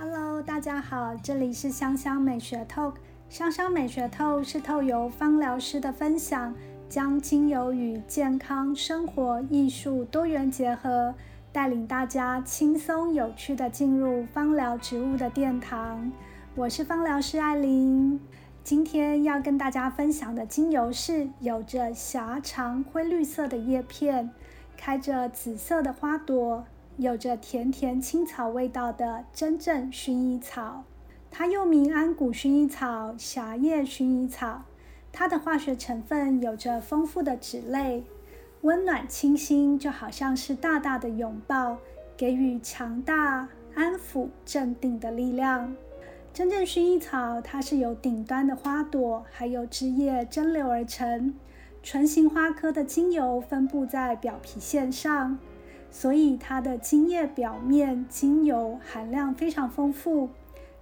Hello，大家好，这里是香香美学 Talk。香香美学透是透由芳疗师的分享，将精油与健康、生活、艺术多元结合，带领大家轻松有趣的进入芳疗植物的殿堂。我是芳疗师艾琳，今天要跟大家分享的精油是有着狭长灰绿色的叶片，开着紫色的花朵。有着甜甜青草味道的真正薰衣草，它又名安古薰衣草、狭叶薰衣草。它的化学成分有着丰富的脂类，温暖清新，就好像是大大的拥抱，给予强大、安抚、镇定的力量。真正薰衣草，它是由顶端的花朵还有枝叶蒸馏而成，唇形花科的精油分布在表皮线上。所以它的茎叶表面精油含量非常丰富，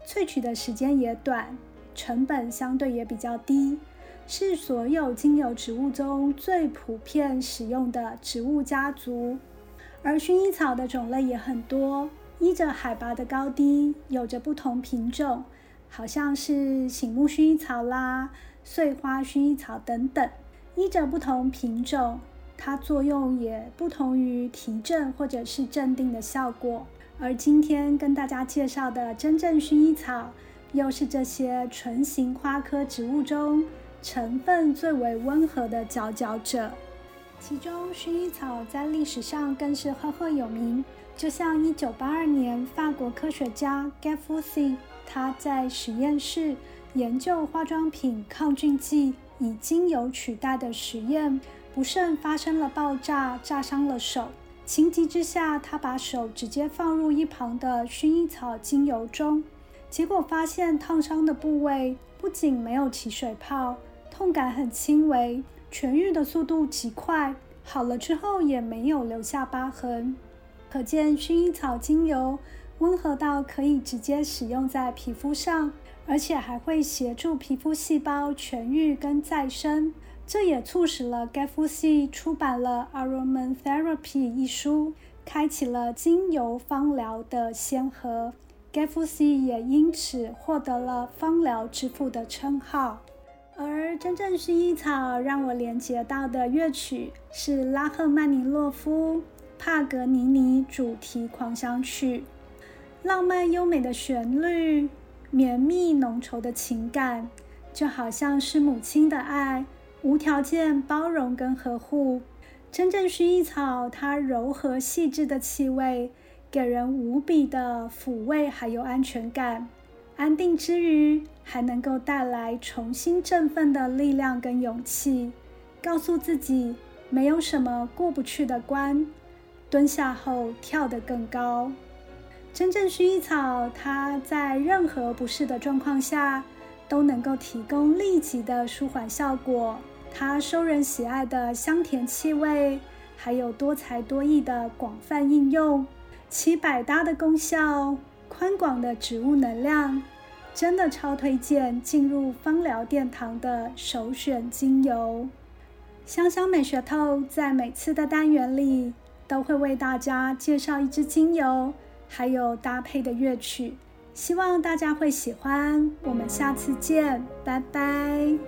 萃取的时间也短，成本相对也比较低，是所有精油植物中最普遍使用的植物家族。而薰衣草的种类也很多，依着海拔的高低，有着不同品种，好像是醒目薰衣草啦、碎花薰衣草等等，依着不同品种。它作用也不同于提振或者是镇定的效果，而今天跟大家介绍的真正薰衣草，又是这些唇形花科植物中成分最为温和的佼佼者。其中，薰衣草在历史上更是赫赫有名。就像1982年法国科学家 g a f f u s y 他在实验室研究化妆品抗菌剂以精油取代的实验。不慎发生了爆炸，炸伤了手。情急之下，他把手直接放入一旁的薰衣草精油中，结果发现烫伤的部位不仅没有起水泡，痛感很轻微，痊愈的速度极快，好了之后也没有留下疤痕。可见薰衣草精油温和到可以直接使用在皮肤上，而且还会协助皮肤细胞痊愈跟再生。这也促使了 g a f f c 出版了《Aromatherapy》一书，开启了精油芳疗的先河。g a f f c 也因此获得了“芳疗之父”的称号。而真正薰衣草让我连接到的乐曲是拉赫曼尼诺夫《帕格尼尼主题狂想曲》，浪漫优美的旋律，绵密浓稠的情感，就好像是母亲的爱。无条件包容跟呵护，真正薰衣草它柔和细致的气味，给人无比的抚慰，还有安全感。安定之余，还能够带来重新振奋的力量跟勇气，告诉自己没有什么过不去的关，蹲下后跳得更高。真正薰衣草，它在任何不适的状况下，都能够提供立即的舒缓效果。它受人喜爱的香甜气味，还有多才多艺的广泛应用，其百搭的功效，宽广的植物能量，真的超推荐进入芳疗殿堂的首选精油。香香美学透在每次的单元里都会为大家介绍一支精油，还有搭配的乐曲，希望大家会喜欢。我们下次见，拜拜。